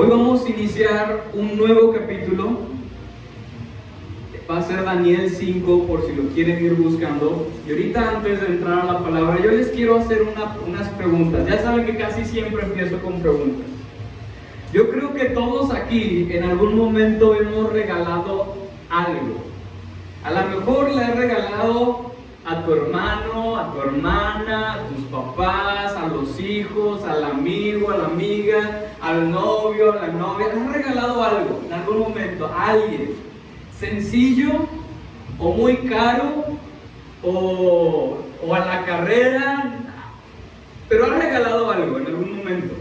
Hoy vamos a iniciar un nuevo capítulo. Va a ser Daniel 5 por si lo quieren ir buscando. Y ahorita antes de entrar a la palabra, yo les quiero hacer unas preguntas. Ya saben que casi siempre empiezo con preguntas. Yo creo que todos aquí en algún momento hemos regalado algo. A lo mejor le has regalado a tu hermano, a tu hermana, a tus papás, a los hijos, al amigo, a la amiga, al novio, a la novia. Le has regalado algo en algún momento a alguien. Sencillo o muy caro o, o a la carrera. Pero has regalado algo en algún momento.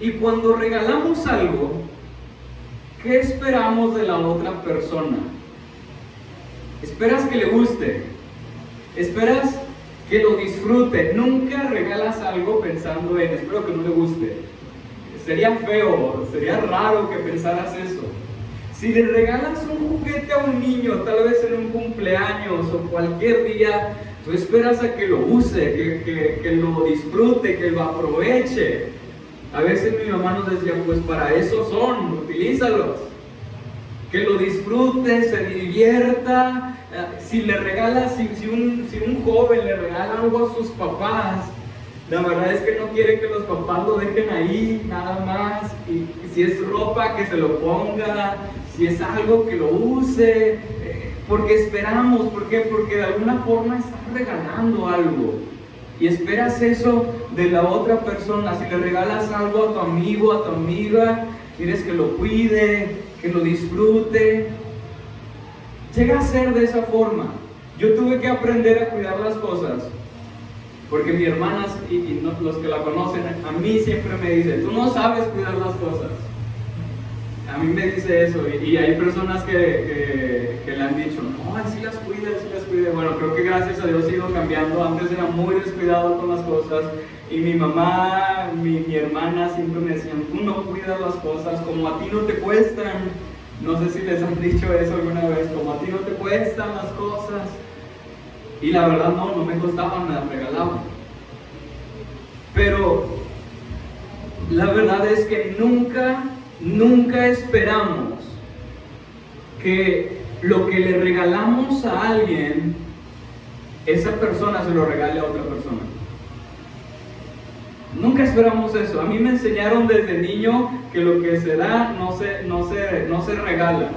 Y cuando regalamos algo, ¿qué esperamos de la otra persona? Esperas que le guste, Esperas que lo disfrute. Nunca regalas algo pensando en, espero que no le guste. Sería feo, sería raro que pensaras eso. Si le regalas un juguete a un niño, tal vez en un cumpleaños o cualquier día, tú esperas a que lo use, que, que lo disfrute, que lo aproveche. A veces mi mamá nos decía, pues para eso son, utilízalos. Que lo disfrute, se divierta, si le regala, si, si, un, si un joven le regala algo a sus papás, la verdad es que no quiere que los papás lo dejen ahí, nada más. Y, si es ropa, que se lo ponga. Si es algo, que lo use. Eh, porque esperamos, ¿por qué? Porque de alguna forma estás regalando algo. Y esperas eso de la otra persona. Si le regalas algo a tu amigo, a tu amiga, quieres que lo cuide, que lo disfrute. Llega a ser de esa forma. Yo tuve que aprender a cuidar las cosas. Porque mi hermana y, los que la conocen, a mí siempre me dice, tú no sabes cuidar las cosas. A mí me dice eso. Y, hay personas que, que, le han dicho, no, así las cuida, así las cuida. Bueno, creo que gracias a Dios he ido cambiando. Antes era muy descuidado con las cosas. Y mi mamá, mi, mi hermana siempre me decían, tú no cuidas las cosas, como a ti no te cuestan no sé si les han dicho eso alguna vez, como a ti no te cuestan las cosas. Y la verdad no, no me costaban, me las regalaban. Pero la verdad es que nunca, nunca esperamos que lo que le regalamos a alguien, esa persona se lo regale a otra persona. Nunca esperamos eso. A mí me enseñaron desde niño que lo que se da no se, no se, no se regala.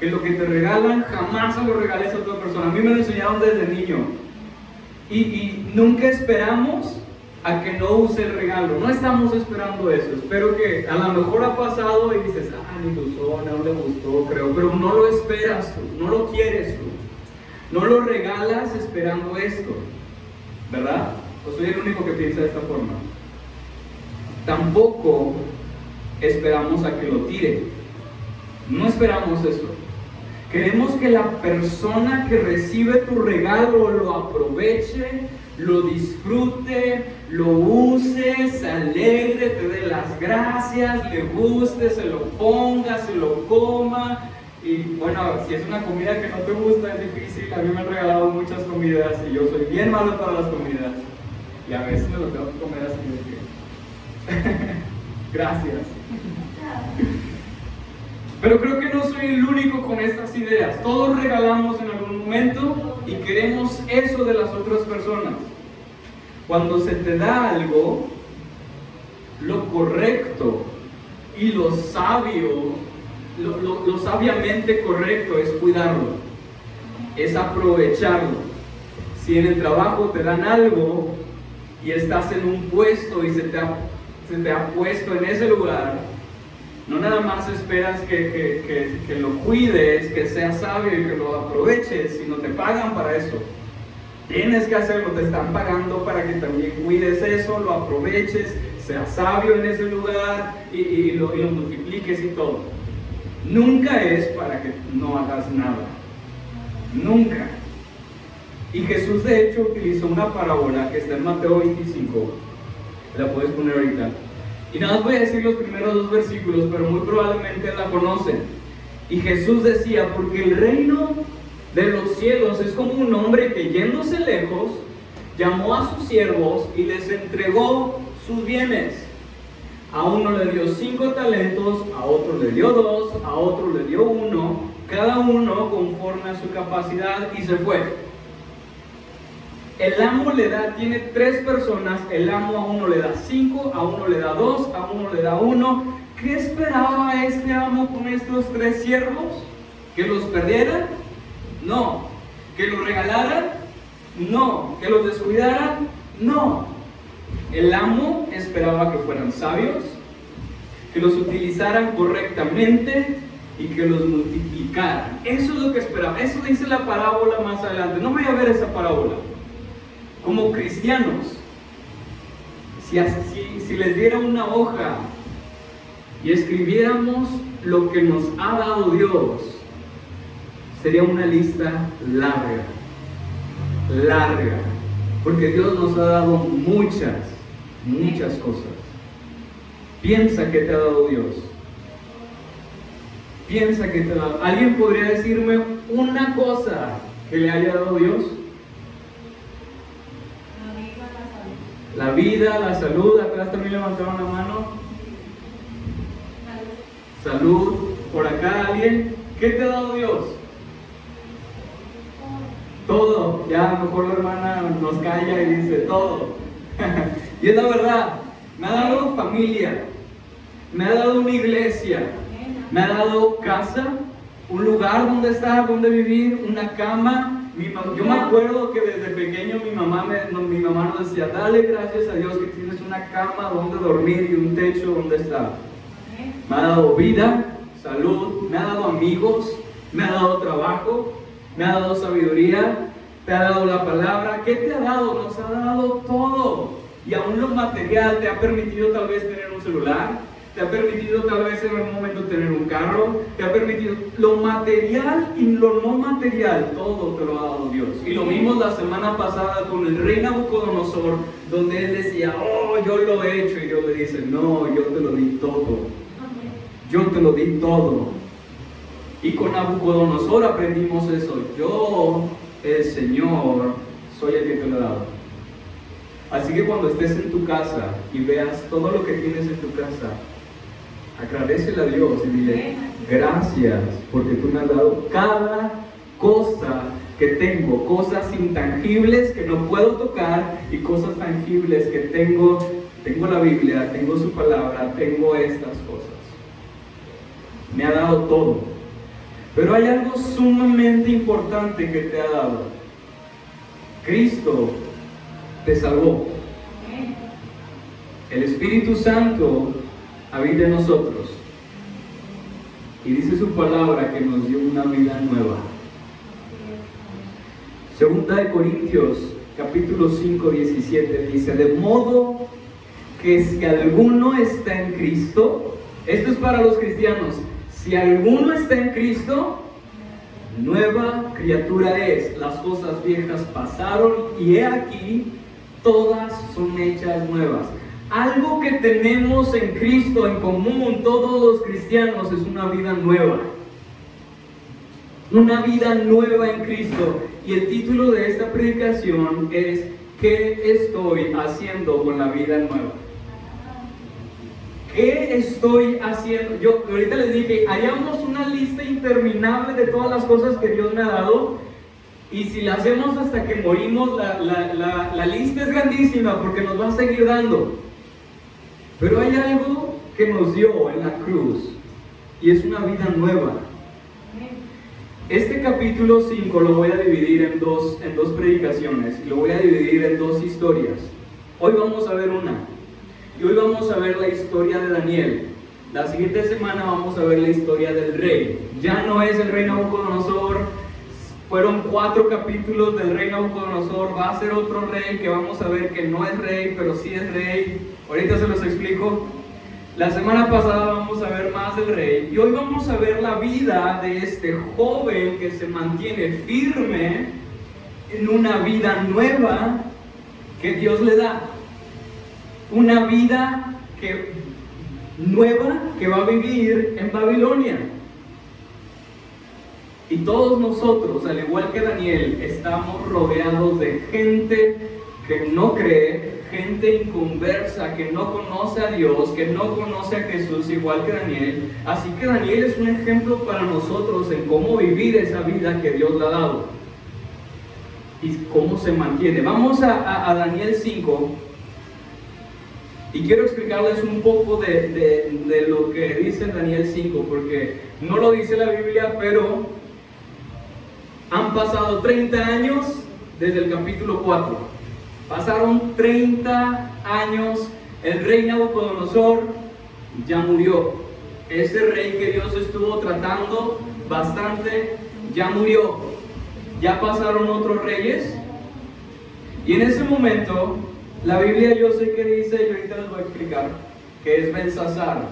Que lo que te regalan jamás se lo regales a otra persona. A mí me lo enseñaron desde niño. Y, nunca esperamos a que no use el regalo. No estamos esperando eso. Espero que a lo mejor ha pasado y dices, ah, ni usó, no le gustó, creo. Pero no lo esperas tú, no lo quieres tú. No lo regalas esperando esto. ¿Verdad? O soy el único que piensa de esta forma tampoco esperamos a que lo tire. No esperamos eso. Queremos que la persona que recibe tu regalo lo aproveche, lo disfrute, lo use, se alegre, te dé las gracias, le guste, se lo ponga, se lo coma. Y bueno, si es una comida que no te gusta, es difícil. A mí me han regalado muchas comidas y yo soy bien malo para las comidas. Y a veces me lo tengo que comer así de que Gracias. Pero creo que no soy el único con estas ideas. Todos regalamos en algún momento y queremos eso de las otras personas. Cuando se te da algo, lo correcto y lo sabio, lo, lo sabiamente correcto es cuidarlo, es aprovecharlo. Si en el trabajo te dan algo y estás en un puesto y se te ha se te ha puesto en ese lugar, no nada más esperas que, lo cuides, que seas sabio y que lo aproveches, sino te pagan para eso. Tienes que hacerlo, te están pagando para que también cuides eso, lo aproveches, seas sabio en ese lugar y, lo, y lo multipliques y todo. Nunca es para que no hagas nada. Nunca. Y Jesús de hecho utilizó una parábola que está en Mateo 25 la puedes poner ahorita. Y nada más voy a decir los primeros dos versículos, pero muy probablemente la conocen. Y Jesús decía, porque el reino de los cielos es como un hombre que yéndose lejos, llamó a sus siervos y les entregó sus bienes. A uno le dio cinco talentos, a otro le dio dos, a otro le dio uno, cada uno conforme a su capacidad y se fue. El amo le da, tiene tres personas, el amo a uno le da cinco, a uno le da dos, a uno le da uno. ¿Qué esperaba este amo con estos tres siervos? ¿Que los perdieran? No. ¿Que los regalaran? No. ¿Que los descuidaran? No. El amo esperaba que fueran sabios, que los utilizaran correctamente y que los multiplicaran. Eso es lo que esperaba. Eso dice la parábola más adelante. No voy a ver esa parábola como cristianos, si, si, les diera una hoja y escribiéramos lo que nos ha dado Dios, sería una lista larga, larga, porque Dios nos ha dado muchas, muchas cosas. Piensa que te ha dado Dios. Piensa que te ha dado. ¿Alguien podría decirme una cosa que le haya dado Dios? La vida, la salud, atrás también levantaron la mano. Salud. Por acá alguien. ¿Qué te ha dado Dios? Todo. Ya a lo mejor la hermana nos calla y dice todo. y es la verdad. Me ha dado familia. Me ha dado una iglesia. Me ha dado casa. Un lugar donde estar, donde vivir. Una cama yo me acuerdo que desde pequeño mi mamá, me, mi mamá nos decía, dale gracias a Dios que tienes una cama donde dormir y un techo donde estar. Me ha dado vida, salud, me ha dado amigos, me ha dado trabajo, me ha dado sabiduría, te ha dado la palabra. ¿Qué te ha dado? Nos ha dado todo. Y aún lo material te ha permitido tal vez tener un celular, te ha permitido tal vez en algún momento tener un carro, te ha permitido lo material y lo no material, todo te lo ha dado Dios. Y lo vimos la semana pasada con el rey Nabucodonosor, donde él decía, oh, yo lo he hecho, y Dios le dice, no, yo te lo di todo. Yo te lo di todo. Y con Nabucodonosor aprendimos eso, yo, el Señor, soy el que te lo he dado. Así que cuando estés en tu casa y veas todo lo que tienes en tu casa, agradecele a Dios y dile, gracias porque tú me has dado cada cosa que tengo, cosas intangibles que no puedo tocar y cosas tangibles que tengo. Tengo la Biblia, tengo su palabra, tengo estas cosas. Me ha dado todo. Pero hay algo sumamente importante que te ha dado. Cristo te salvó. El Espíritu Santo habita en nosotros. Y dice su palabra que nos dio una vida nueva. Segunda de Corintios, capítulo 5, 17, dice, de modo que si alguno está en Cristo, esto es para los cristianos, si alguno está en Cristo, nueva criatura es, las cosas viejas pasaron y he aquí, todas son hechas nuevas. Algo que tenemos en Cristo en común, todos los cristianos, es una vida nueva. Una vida nueva en Cristo. Y el título de esta predicación es ¿Qué estoy haciendo con la vida nueva? ¿Qué estoy haciendo? Yo ahorita les dije, haríamos una lista interminable de todas las cosas que Dios me ha dado. Y si la hacemos hasta que morimos, la, la, la lista es grandísima porque nos va a seguir dando. Pero hay algo que nos dio en la cruz y es una vida nueva. Este capítulo 5 lo voy a dividir en dos, en dos predicaciones, lo voy a dividir en dos historias. Hoy vamos a ver una y hoy vamos a ver la historia de Daniel. La siguiente semana vamos a ver la historia del rey. Ya no es el rey Nabucodonosor, fueron cuatro capítulos del rey Nabucodonosor, va a ser otro rey que vamos a ver que no es rey, pero sí es rey. Ahorita se los explico. La semana pasada vamos a ver más del rey y hoy vamos a ver la vida de este joven que se mantiene firme en una vida nueva que Dios le da. Una vida que, nueva que va a vivir en Babilonia. Y todos nosotros, al igual que Daniel, estamos rodeados de gente que no cree, gente inconversa que no conoce a Dios, que no conoce a Jesús igual que Daniel. Así que Daniel es un ejemplo para nosotros en cómo vivir esa vida que Dios le ha dado y cómo se mantiene. Vamos a, Daniel 5 y quiero explicarles un poco de, de lo que dice Daniel 5, porque no lo dice la Biblia, pero han pasado 30 años desde el capítulo 4. Pasaron 30 años, el rey Nabucodonosor ya murió. Ese rey que Dios estuvo tratando bastante, ya murió. Ya pasaron otros reyes. Y en ese momento, la Biblia yo sé que dice, y ahorita les voy a explicar, que es Belsasar.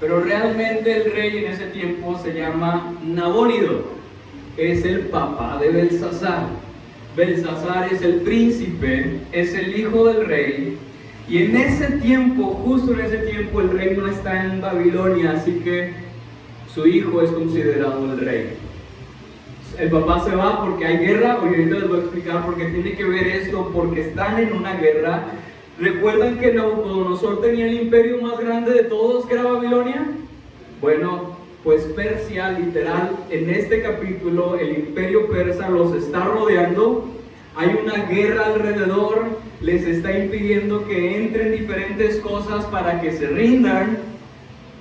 Pero realmente el rey en ese tiempo se llama Nabónido es el papá de Belsasar. Belsasar es el príncipe, es el hijo del rey. Y en ese tiempo, justo en ese tiempo, el rey no está en Babilonia, así que su hijo es considerado el rey. El papá se va porque hay guerra, hoy ahorita les voy a explicar por qué tiene que ver esto, porque están en una guerra. ¿Recuerdan que Nabucodonosor tenía el imperio más grande de todos, que era Babilonia? Bueno, pues Persia literal en este capítulo el imperio persa los está rodeando, hay una guerra alrededor, les está impidiendo que entren diferentes cosas para que se rindan.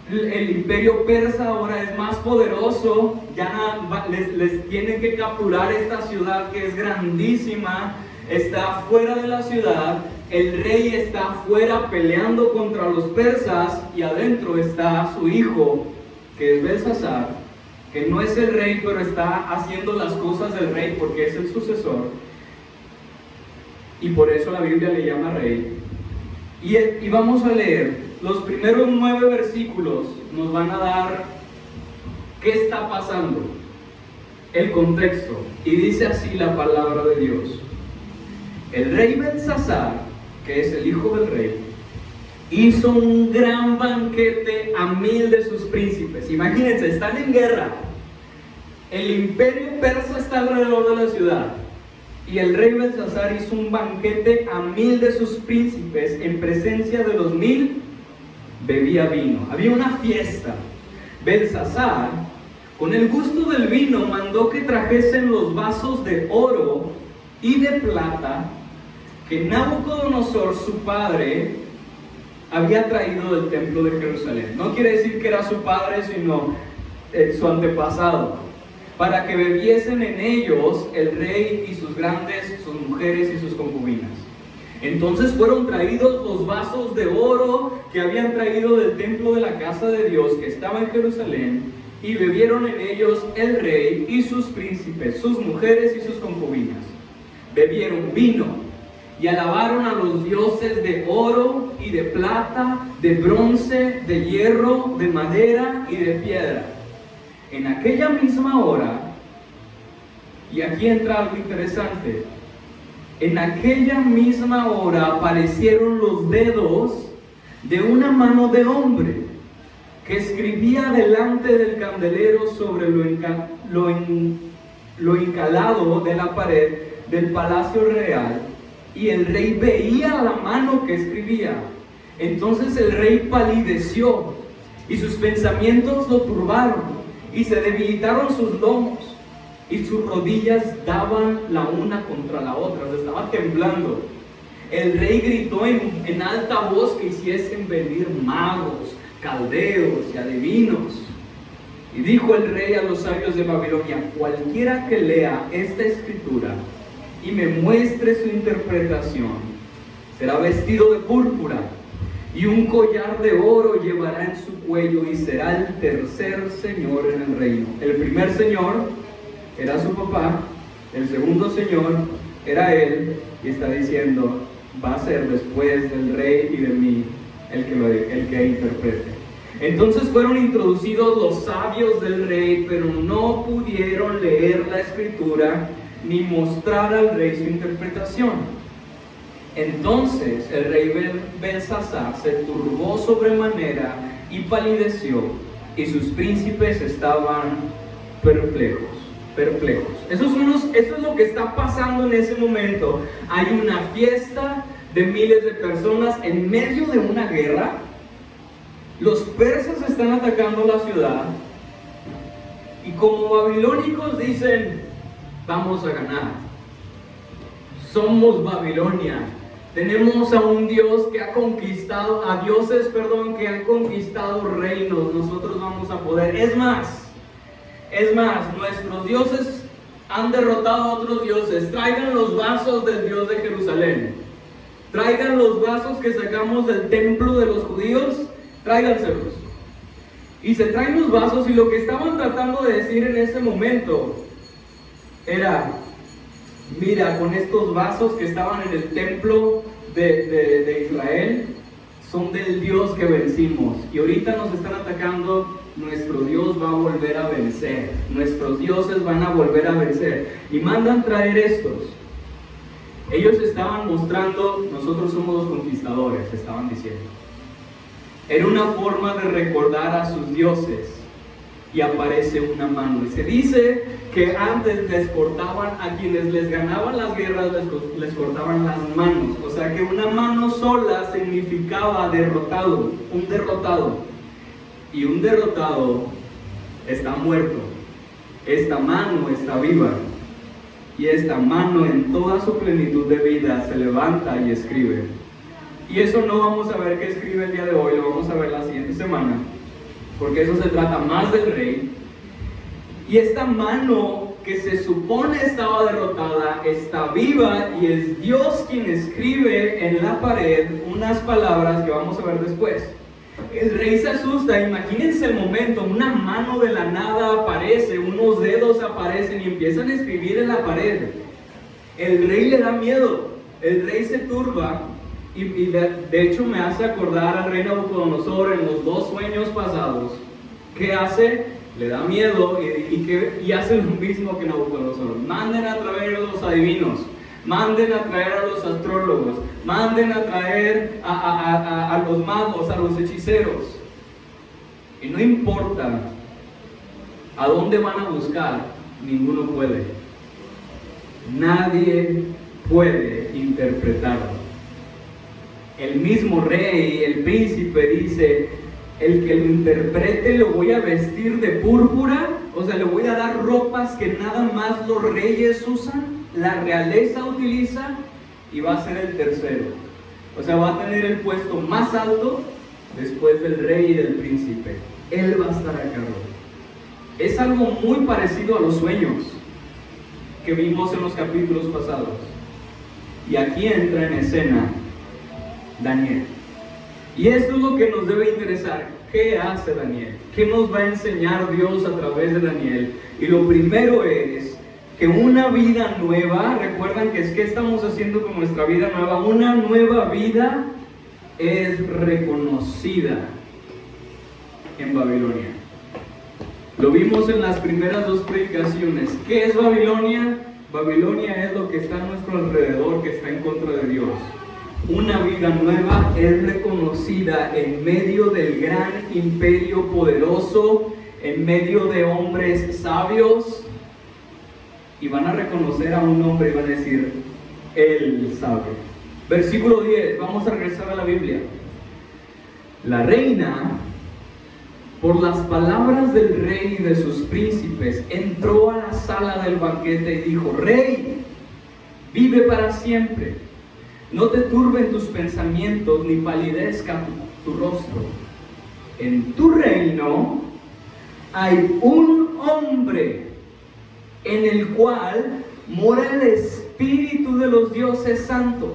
El imperio persa ahora es más poderoso, ya les, tienen que capturar esta ciudad que es grandísima, está fuera de la ciudad, el rey está fuera peleando contra los persas y adentro está su hijo que es Belsasar, que no es el rey, pero está haciendo las cosas del rey porque es el sucesor. Y por eso la Biblia le llama rey. Y, y vamos a leer, los primeros nueve versículos nos van a dar qué está pasando, el contexto. Y dice así la palabra de Dios. El rey Belsasar, que es el hijo del rey, hizo un gran banquete a mil de sus príncipes. Imagínense, están en guerra. El imperio persa está alrededor de la ciudad. Y el rey Belsasar hizo un banquete a mil de sus príncipes en presencia de los mil. Bebía vino. Había una fiesta. Belsasar, con el gusto del vino, mandó que trajesen los vasos de oro y de plata que Nabucodonosor, su padre, había traído del templo de Jerusalén. No quiere decir que era su padre, sino eh, su antepasado. Para que bebiesen en ellos el rey y sus grandes, sus mujeres y sus concubinas. Entonces fueron traídos los vasos de oro que habían traído del templo de la casa de Dios que estaba en Jerusalén, y bebieron en ellos el rey y sus príncipes, sus mujeres y sus concubinas. Bebieron vino y alabaron a los dioses de oro y de plata, de bronce, de hierro, de madera y de piedra. En aquella misma hora, y aquí entra algo interesante, en aquella misma hora aparecieron los dedos de una mano de hombre que escribía delante del candelero sobre lo, lo, lo encalado de la pared del palacio real y el rey veía la mano que escribía. Entonces el rey palideció y sus pensamientos lo turbaron y se debilitaron sus lomos y sus rodillas daban la una contra la otra, se estaba temblando. El rey gritó en, en alta voz que hiciesen venir magos, caldeos y adivinos. Y dijo el rey a los sabios de Babilonia, cualquiera que lea esta escritura y me muestre su interpretación. Será vestido de púrpura y un collar de oro llevará en su cuello y será el tercer señor en el reino. El primer señor era su papá, el segundo señor era él y está diciendo, va a ser después del rey y de mí el que, el que interprete. Entonces fueron introducidos los sabios del rey, pero no pudieron leer la escritura ni mostrar al rey su interpretación. Entonces el rey Belsasar se turbó sobremanera y palideció, y sus príncipes estaban perplejos. perplejos. Eso es, eso es lo que está pasando en ese momento. Hay una fiesta de miles de personas en medio de una guerra. Los persas están atacando la ciudad. Y como babilónicos dicen, vamos a ganar. Somos Babilonia. Tenemos a un Dios que ha conquistado, a dioses, perdón, que han conquistado reinos. Nosotros vamos a poder. Es más, es más, nuestros dioses han derrotado a otros dioses. Traigan los vasos del Dios de Jerusalén. Traigan los vasos que sacamos del templo de los judíos. Tráiganselos. Y se traen los vasos y lo que estaban tratando de decir en ese momento era, mira, con estos vasos que estaban en el templo de, de Israel, son del Dios que vencimos. Y ahorita nos están atacando nuestro Dios va a volver a vencer, nuestros dioses van a volver a vencer. Y mandan traer estos. Ellos estaban mostrando, nosotros somos los conquistadores, estaban diciendo. Era una forma de recordar a sus dioses. Y aparece una mano. Y se dice que antes les cortaban a quienes les ganaban las guerras, les, les cortaban las manos. O sea que una mano sola significaba derrotado, un derrotado y un derrotado está muerto. Esta mano está viva y esta mano en toda su plenitud de vida se levanta y escribe. Y eso no vamos a ver qué escribe el día de hoy, lo vamos a ver la siguiente semana, porque eso se trata más del rey. Y esta mano que se supone estaba derrotada está viva y es Dios quien escribe en la pared unas palabras que vamos a ver después. El rey se asusta, imagínense el momento, una mano de la nada aparece, unos dedos aparecen y empiezan a escribir en la pared. El rey le da miedo, el rey se turba y, de, hecho me hace acordar al rey Nabucodonosor en los dos sueños pasados. ¿Qué hace? Le da miedo y, y hace lo mismo que Nabucodonosor. Manden a través de los adivinos manden a traer a los astrólogos, manden a traer a, los magos, a los hechiceros. Y no importa a dónde van a buscar, ninguno puede. Nadie puede interpretarlo. El mismo rey, el príncipe dice, el que lo interprete lo voy a vestir de púrpura, o sea, le voy a dar ropas que nada más los reyes usan la realeza utiliza y va a ser el tercero. O sea, va a tener el puesto más alto después del rey y del príncipe. Él va a estar a cargo. Es algo muy parecido a los sueños que vimos en los capítulos pasados. Y aquí entra en escena Daniel. Y esto es lo que nos debe interesar. ¿Qué hace Daniel? ¿Qué nos va a enseñar Dios a través de Daniel? Y lo primero es que una vida nueva, recuerdan que es que estamos haciendo con nuestra vida nueva, una nueva vida es reconocida en Babilonia. Lo vimos en las primeras dos predicaciones. ¿Qué es Babilonia? Babilonia es lo que está a nuestro alrededor, que está en contra de Dios. Una vida nueva es reconocida en medio del gran imperio poderoso, en medio de hombres sabios, y van a reconocer a un hombre y van a decir, Él sabe. Versículo 10, vamos a regresar a la Biblia. La reina, por las palabras del rey y de sus príncipes, entró a la sala del banquete y dijo, Rey, vive para siempre. No te turben tus pensamientos ni palidezca tu, rostro. En tu reino hay un hombre en el cual mora el Espíritu de los dioses santos.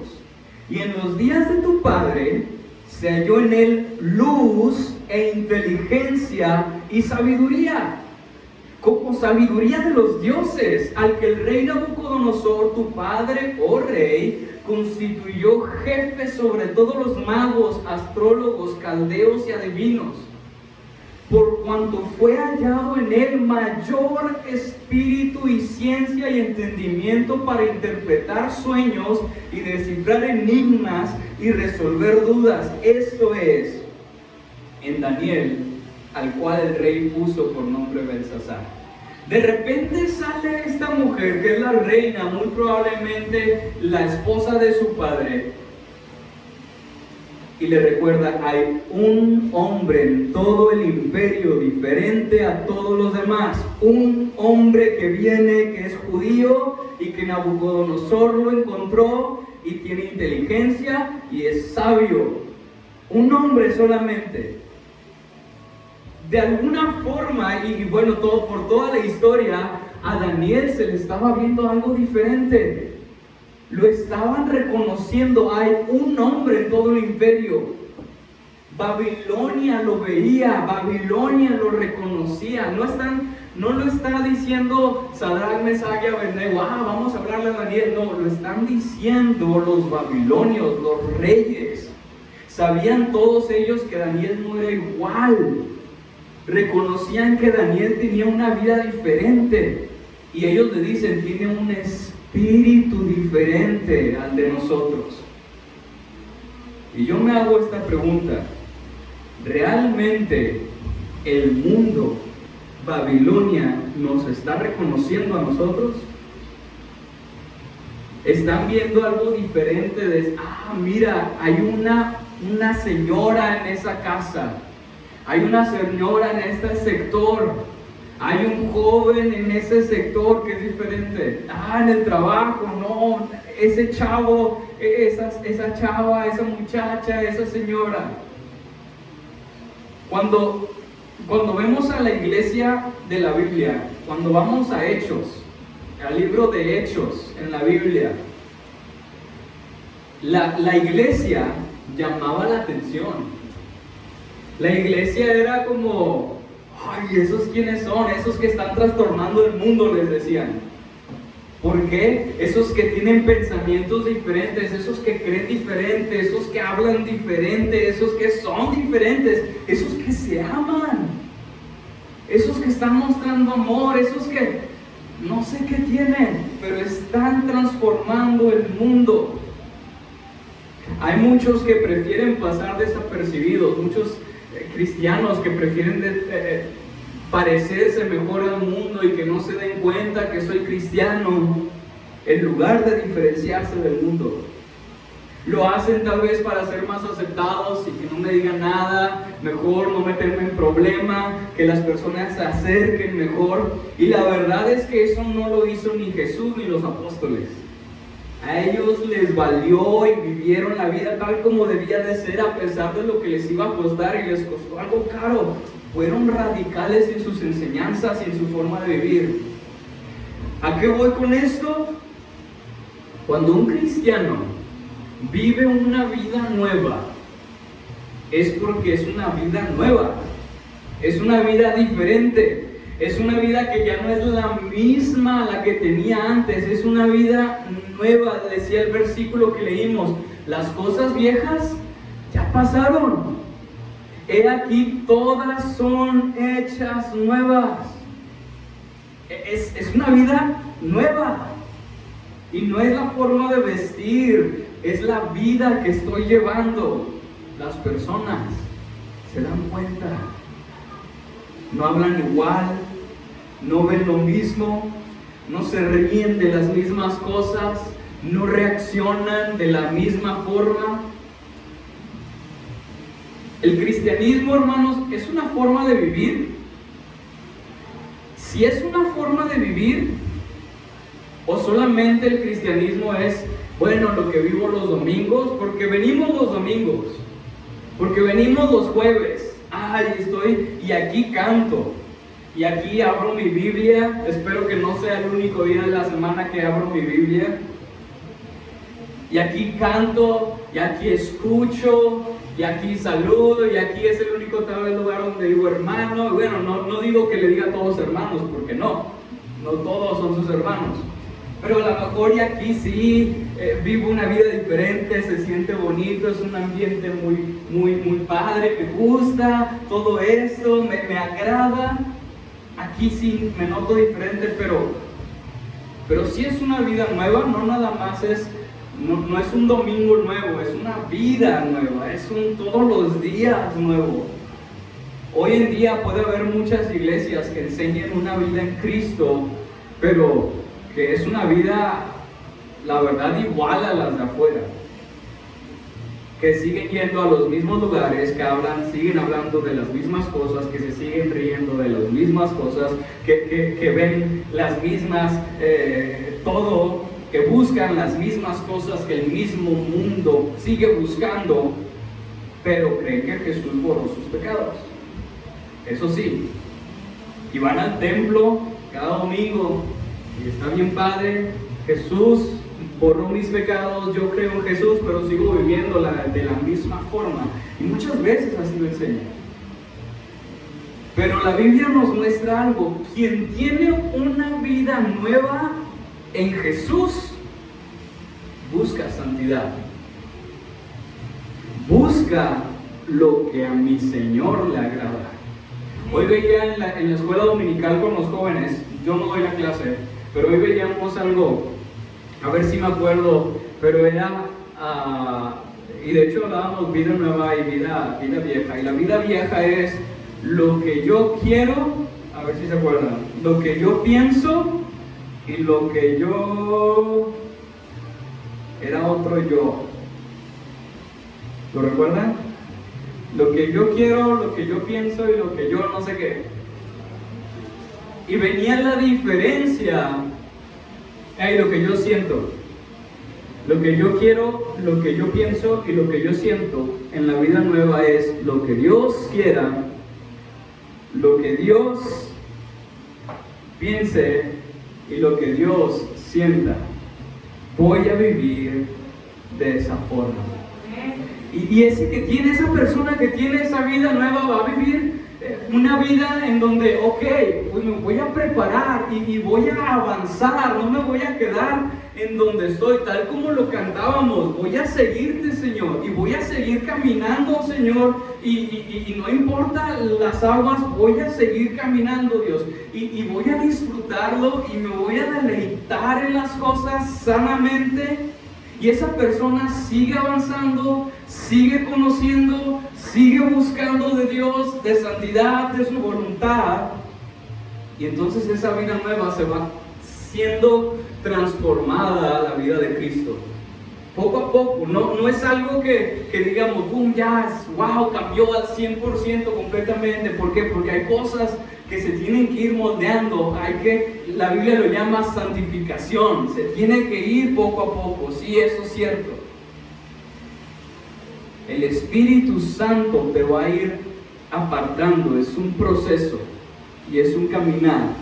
Y en los días de tu Padre se halló en él luz e inteligencia y sabiduría, como sabiduría de los dioses, al que el rey Nabucodonosor, tu padre, oh rey, constituyó jefe sobre todos los magos, astrólogos, caldeos y adivinos por cuanto fue hallado en él mayor espíritu y ciencia y entendimiento para interpretar sueños y descifrar enigmas y resolver dudas. Esto es en Daniel, al cual el rey puso por nombre Belsasar. De repente sale esta mujer que es la reina, muy probablemente la esposa de su padre, y le recuerda, hay un hombre en todo el imperio diferente a todos los demás, un hombre que viene, que es judío y que Nabucodonosor lo encontró y tiene inteligencia y es sabio, un hombre solamente de alguna forma, y, bueno, por toda la historia, a Daniel se le estaba viendo algo diferente. Lo estaban reconociendo. Hay un hombre en todo el imperio. Babilonia lo veía, Babilonia lo reconocía. No, están, no lo está diciendo Sadrach, Mesach y Abednego, ah, vamos a hablarle a Daniel. No, lo están diciendo los babilonios, los reyes. Sabían todos ellos que Daniel no era igual reconocían que Daniel tenía una vida diferente. Y ellos le dicen, tiene un espíritu diferente al de nosotros. Y yo me hago esta pregunta. ¿Realmente el mundo, Babilonia, nos está reconociendo a nosotros? ¿Están viendo algo diferente de, ah, mira, hay una, una señora en esa casa? Hay una señora en este sector. Hay un joven en ese sector que es diferente. Ah, en el trabajo, no. Ese chavo, esa, esa chava, esa muchacha, esa señora. Cuando, cuando vemos a la iglesia de la Biblia, cuando vamos a Hechos, al libro de Hechos en la Biblia, la, la iglesia llamaba la atención. La iglesia era como, ay, ¿esos quiénes son? Esos que están trastornando el mundo, les decían. ¿Por qué? Esos que tienen pensamientos diferentes, esos que creen diferente, esos que hablan diferente, esos que son diferentes, esos que se aman, esos que están mostrando amor, esos que no sé qué tienen, pero están transformando el mundo. Hay muchos que prefieren pasar desapercibidos, muchos cristianos que prefieren eh, parecerse mejor al mundo y que no se den cuenta que soy cristiano, en lugar de diferenciarse del mundo. Lo hacen tal vez para ser más aceptados y que no me digan nada, mejor no meterme en problema, que las personas se acerquen mejor. Y la verdad es que eso no lo hizo ni Jesús ni los apóstoles. A ellos les valió y vivieron la vida tal como debía de ser a pesar de lo que les iba a costar y les costó algo caro. Fueron radicales en sus enseñanzas y en su forma de vivir. ¿A qué voy con esto? Cuando un cristiano vive una vida nueva, es porque es una vida nueva, es una vida diferente, es una vida que ya no es la misma a la que tenía antes, es una vida nueva, decía el versículo que leímos. Las cosas viejas ya pasaron. He aquí, todas son hechas nuevas. Es, es una vida nueva. Y no es la forma de vestir, es la vida que estoy llevando. Las personas se dan cuenta. No hablan igual, no ven lo mismo, no se ríen de las mismas cosas, no reaccionan de la misma forma. El cristianismo, hermanos, es una forma de vivir. Si es una forma de vivir, o solamente el cristianismo es, bueno, lo que vivo los domingos, porque venimos los domingos, porque venimos los jueves, ay, estoy, y aquí canto, y aquí abro mi Biblia, espero que no sea el único día de la semana que abro mi Biblia. Y aquí canto, y aquí escucho, y aquí saludo, y aquí es el único tal vez lugar donde digo hermano. Bueno, no, no digo que le diga a todos hermanos, porque no, no todos son sus hermanos. Pero a lo mejor y aquí sí eh, vivo una vida diferente, se siente bonito, es un ambiente muy, muy, muy padre, me gusta todo esto, me, me agrada aquí sí me noto diferente, pero, pero sí es una vida nueva, no nada más es, no, es un domingo nuevo, es una vida nueva, es un todos los días nuevo. Hoy en día puede haber muchas iglesias que enseñan una vida en Cristo, pero que es una vida, la verdad, igual a las de afuera. Que siguen yendo a los mismos lugares, que hablan, siguen hablando de las mismas cosas, que se siguen riendo de las mismas cosas, que, ven las mismas, eh, todo, que buscan las mismas cosas que el mismo mundo sigue buscando, pero creen que Jesús borró sus pecados. Eso sí, y van al templo cada domingo y está bien padre, Jesús borró mis pecados, yo creo en Jesús, pero sigo viviendo de la misma forma. Y muchas veces así lo enseña. Pero la Biblia nos muestra algo. Quien tiene una vida nueva en Jesús, busca santidad. Busca lo que a mi Señor le agrada. Hoy veía en la, escuela dominical con los jóvenes, yo no doy la clase, pero hoy veíamos algo, a ver si me acuerdo, pero era, uh, y de hecho hablábamos vida nueva y vida, vida vieja, y la vida vieja es lo que yo quiero, a ver si se acuerdan, lo que yo pienso y lo que yo era otro yo. ¿Lo recuerdan? Lo que yo quiero, lo que yo pienso y lo que yo no sé qué. Y venía la diferencia en lo que yo siento. Lo que yo quiero, lo que yo pienso y lo que yo siento en la vida nueva es lo que Dios quiera, lo que Dios piense y lo que Dios sienta. Voy a vivir de esa forma. Y, ese que tiene, esa persona que tiene esa vida nueva va a vivir una vida en donde, ok, pues me voy a preparar y, voy a avanzar, no me voy a quedar en donde estoy, tal como lo cantábamos, voy a seguirte, Señor, y voy a seguir caminando, Señor, y, y no importa las aguas, voy a seguir caminando, Dios, y, voy a disfrutarlo y me voy a deleitar en las cosas sanamente y esa persona sigue avanzando, sigue conociendo, sigue buscando de Dios, de santidad, de su voluntad. Y entonces esa vida nueva se va siendo transformada a la vida de Cristo. Poco a poco, no, no es algo que, que digamos, boom, ya, wow, cambió al 100% completamente. ¿Por qué? Porque hay cosas que se tienen que ir moldeando, hay que, la Biblia lo llama santificación, se tiene que ir poco a poco, sí, eso es cierto. El Espíritu Santo te va a ir apartando, es un proceso y es un caminar.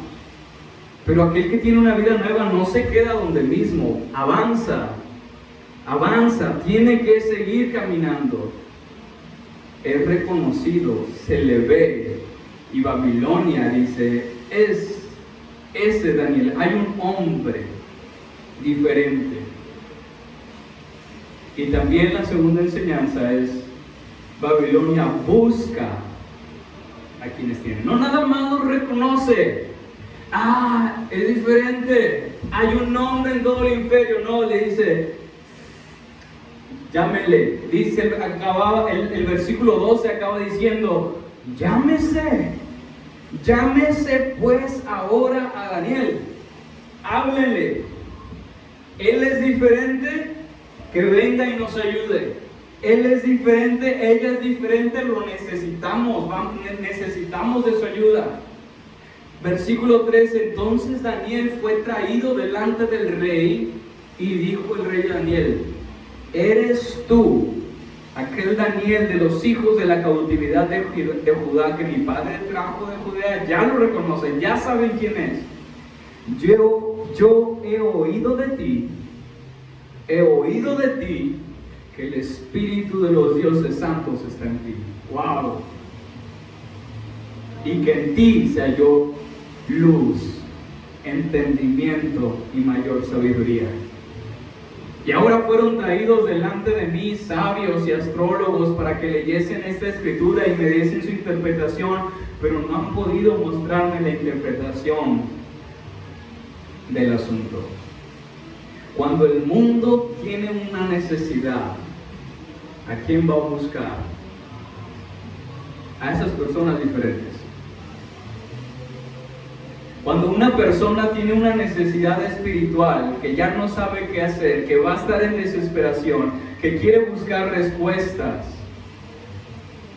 Pero aquel que tiene una vida nueva no se queda donde mismo, avanza, avanza, tiene que seguir caminando. Es reconocido, se le ve, y Babilonia dice, es ese Daniel, hay un hombre diferente. Y también la segunda enseñanza es, Babilonia busca a quienes tienen. No nada más lo reconoce. Ah, es diferente. Hay un nombre en todo el imperio. No, le dice, llámele. Dice, acababa, el, el versículo 12 acaba diciendo, llámese. Llámese pues ahora a Daniel. Háblele. Él es diferente, que venga y nos ayude. Él es diferente, ella es diferente, lo necesitamos, necesitamos de su ayuda. Versículo 3, entonces Daniel fue traído delante del rey y dijo el rey Daniel, ¿eres tú aquel Daniel de los hijos de la cautividad de, Judá que mi padre trajo de Judea, ya lo reconocen, ya saben quién es. Yo, yo he oído de ti, he oído de ti que el Espíritu de los dioses santos está en ti. ¡Wow! Y que en ti se halló luz, entendimiento y mayor sabiduría. Y ahora fueron traídos delante de mí sabios y astrólogos para que leyesen esta escritura y me diesen su interpretación, pero no han podido mostrarme la interpretación del asunto. Cuando el mundo tiene una necesidad, ¿a quién va a buscar? a esas personas diferentes. Cuando una persona tiene una necesidad espiritual, que ya no sabe qué hacer, que va a estar en desesperación, que quiere buscar respuestas,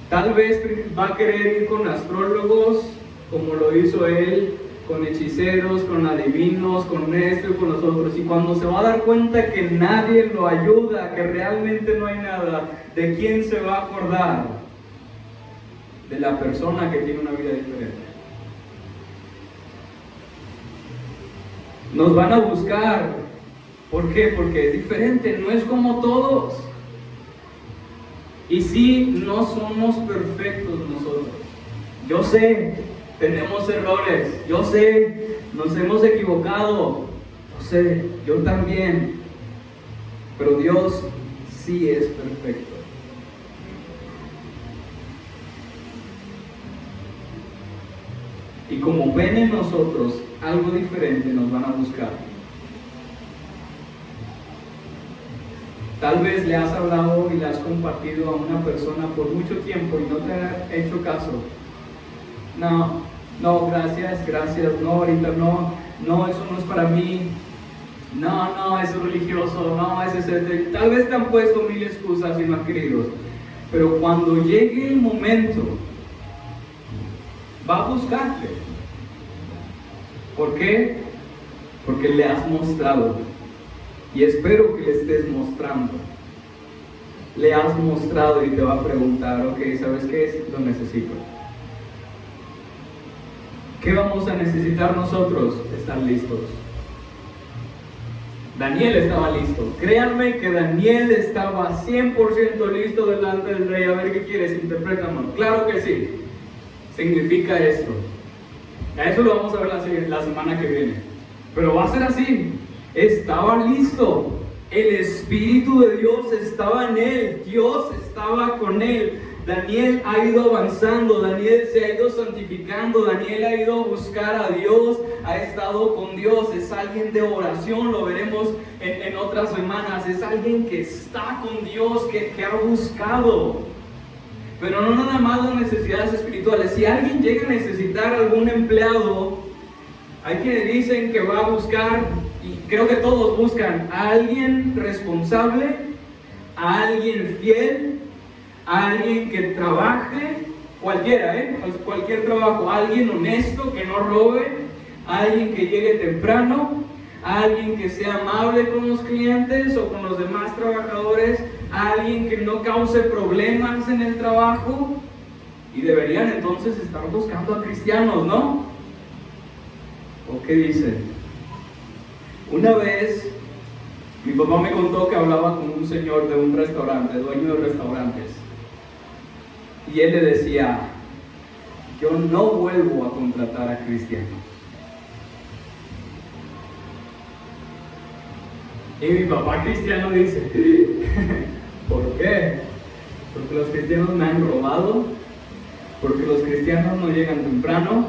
tal vez va a querer ir con astrólogos, como lo hizo él, con hechiceros, con adivinos, con esto y con los otros. Y cuando se va a dar cuenta que nadie lo ayuda, que realmente no hay nada, ¿de quién se va a acordar? De la persona que tiene una vida diferente. Nos van a buscar. ¿Por qué? Porque es diferente, no es como todos. Y sí, no somos perfectos nosotros. Yo sé, tenemos errores. Yo sé, nos hemos equivocado. Yo sé, yo también. Pero Dios sí es perfecto. Y como ven en nosotros algo diferente, nos van a buscar. Tal vez le has hablado y le has compartido a una persona por mucho tiempo y no te ha hecho caso. No, no, gracias, gracias, no, ahorita no, no, eso no es para mí. No, no, es religioso, no, es ese. Tal vez te han puesto mil excusas y no han querido. Pero cuando llegue el momento, va a buscarte. ¿Por qué? Porque le has mostrado. Y espero que le estés mostrando. Le has mostrado y te va a preguntar, ok, ¿sabes qué es? Lo necesito. ¿Qué vamos a necesitar nosotros? Estar listos. Daniel estaba listo. Créanme que Daniel estaba 100% listo delante del rey. A ver qué quieres, interprétame. Claro que sí. Significa esto. A eso lo vamos a ver la, semana que viene. Pero va a ser así. Estaba listo. El Espíritu de Dios estaba en él. Dios estaba con él. Daniel ha ido avanzando, Daniel se ha ido santificando, Daniel ha ido a buscar a Dios, ha estado con Dios, es alguien de oración, lo veremos en, otras semanas, es alguien que está con Dios, que ha buscado. Pero no nada más las necesidades espirituales. Si alguien llega a necesitar algún empleado, hay quienes dicen que va a buscar, y creo que todos buscan, a alguien responsable, a alguien fiel, a alguien que trabaje, cualquiera, ¿eh? cualquier trabajo, alguien honesto, que no robe, alguien que llegue temprano, alguien que sea amable con los clientes o con los demás trabajadores, alguien que no cause problemas en el trabajo. Y deberían entonces estar buscando a cristianos, ¿no? ¿O qué dicen? Una vez mi papá me contó que hablaba con un señor de un restaurante, dueño de restaurantes. Y él le decía, yo no vuelvo a contratar a cristianos. Y mi papá cristiano dice, ¿por qué? Porque los cristianos me han robado, porque los cristianos no llegan temprano,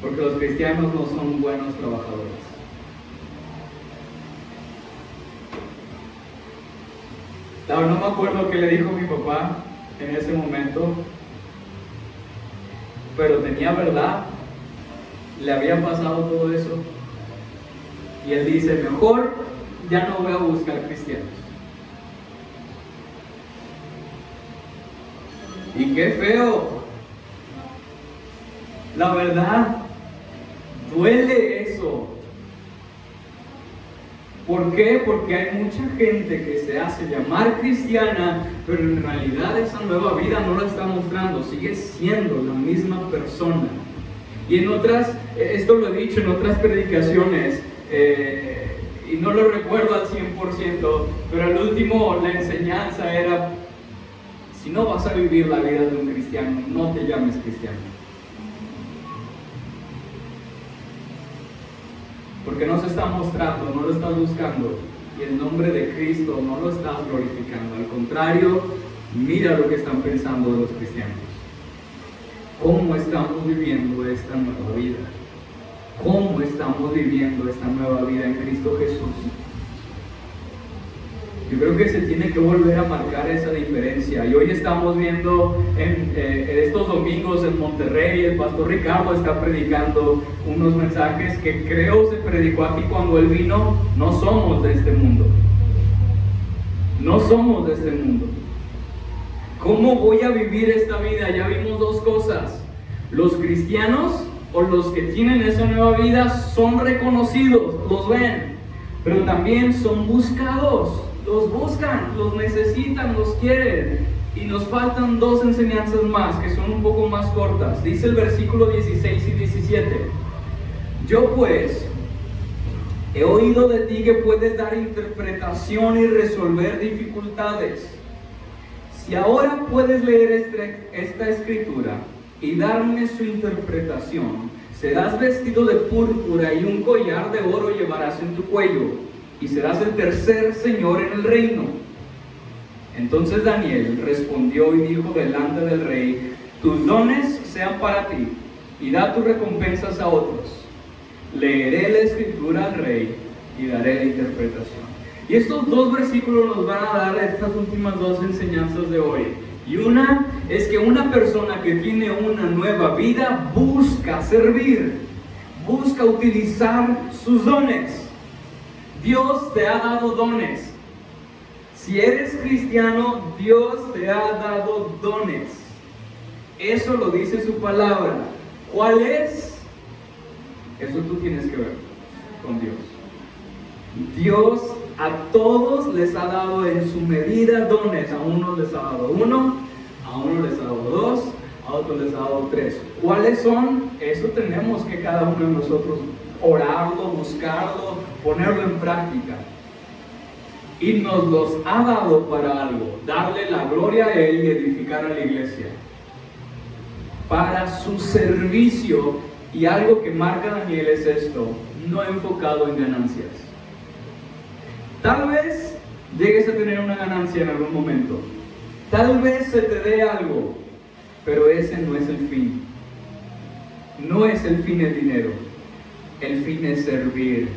porque los cristianos no son buenos trabajadores. no me acuerdo qué le dijo mi papá en ese momento, pero tenía verdad, le había pasado todo eso. Y él dice, mejor ya no voy a buscar cristianos. Y qué feo. La verdad, duele eso. ¿Por qué? Porque hay mucha gente que se hace llamar cristiana, pero en realidad esa nueva vida no la está mostrando, sigue siendo la misma persona. Y en otras, esto lo he dicho en otras predicaciones, eh, y no lo recuerdo al 100%, pero al último la enseñanza era, si no vas a vivir la vida de un cristiano, no te llames cristiano. Porque no se está mostrando, no lo estás buscando, y el nombre de Cristo no lo estás glorificando. Al contrario, mira lo que están pensando los cristianos. ¿Cómo estamos viviendo esta nueva vida? cómo estamos viviendo esta nueva vida en Cristo Jesús. Y creo que se tiene que volver a marcar esa diferencia. Y hoy estamos viendo en, eh, estos domingos en Monterrey, el pastor Ricardo está predicando unos mensajes que creo se predicó aquí cuando él vino. No somos de este mundo. No somos de este mundo. ¿Cómo voy a vivir esta vida? Ya vimos dos cosas. Los cristianos o los que tienen esa nueva vida son reconocidos, los ven, pero también son buscados los buscan, los necesitan, los quieren. Y nos faltan dos enseñanzas más que son un poco más cortas. Dice el versículo 16 y 17. Yo pues he oído de ti que puedes dar interpretación y resolver dificultades. Si ahora puedes leer este, esta escritura y darme su interpretación, serás vestido de púrpura y un collar de oro llevarás en tu cuello y serás el tercer señor en el reino. Entonces Daniel respondió y dijo delante del rey, tus dones sean para ti y da tus recompensas a otros. Leeré la escritura al rey y daré la interpretación. Y estos dos versículos nos van a dar estas últimas dos enseñanzas de hoy. Y una es que una persona que tiene una nueva vida busca servir, busca utilizar sus dones. Dios te ha dado dones. Si eres cristiano, Dios te ha dado dones. Eso lo dice su palabra. ¿Cuál es? Eso tú tienes que ver con Dios. Dios a todos les ha dado en su medida dones. A uno les ha dado uno, a uno les ha dado dos, a otro les ha dado tres. ¿Cuáles son? Eso tenemos que cada uno de nosotros orarlo, buscarlo, ponerlo en práctica. Y nos los ha dado para algo, darle la gloria a Él y edificar a la iglesia. Para su servicio, y algo que marca Daniel es esto, no enfocado en ganancias. Tal vez llegues a tener una ganancia en algún momento. Tal vez se te dé algo, pero ese no es el fin. No es el fin el dinero. El fin es servir.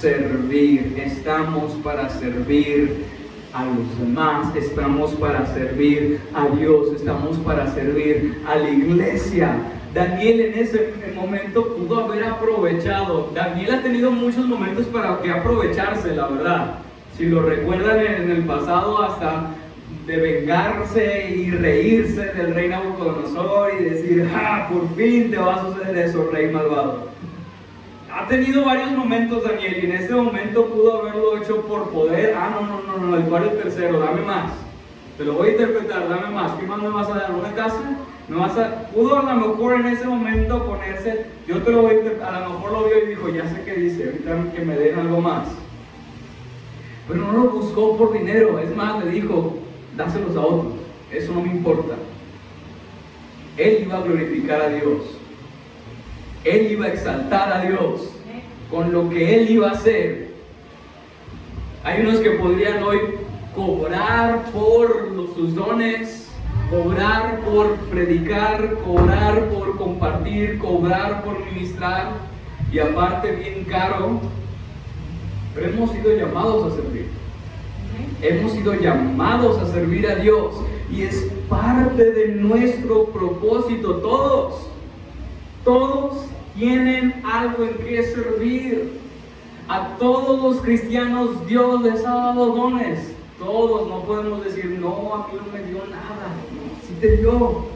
Servir. Estamos para servir a los demás, estamos para servir a Dios, estamos para servir a la iglesia. Daniel en ese momento pudo haber aprovechado. Daniel ha tenido muchos momentos para que aprovecharse, la verdad. Si lo recuerdan en el pasado, hasta de vengarse y reírse del rey Nabucodonosor y decir, ah, por fin te va a suceder eso, rey malvado. Ha tenido varios momentos Daniel y en este momento pudo haberlo hecho por poder. Ah, no, no, no, no, el cual el tercero, dame más. Te lo voy a interpretar, dame más. ¿Qué más me vas a dar? ¿Una casa? ¿Me vas a... Pudo a lo mejor en ese momento ponerse, yo te lo voy a interpretar, a lo mejor lo vio y dijo, ya sé qué dice, ahorita que me den algo más. Pero no lo buscó por dinero, es más, le dijo, dáselos a otros. Eso no me importa. Él iba a glorificar a Dios. Él iba a exaltar a Dios con lo que él iba a hacer. Hay unos que podrían hoy cobrar por sus dones, cobrar por predicar, cobrar por compartir, cobrar por ministrar y aparte bien caro, pero hemos sido llamados a servir. Hemos sido llamados a servir a Dios y es parte de nuestro propósito. Todos, todos tienen algo en que servir. A todos los cristianos Dios les ha dado dones. Todos no podemos decir, no, a mí no me dio nada. Si te dio.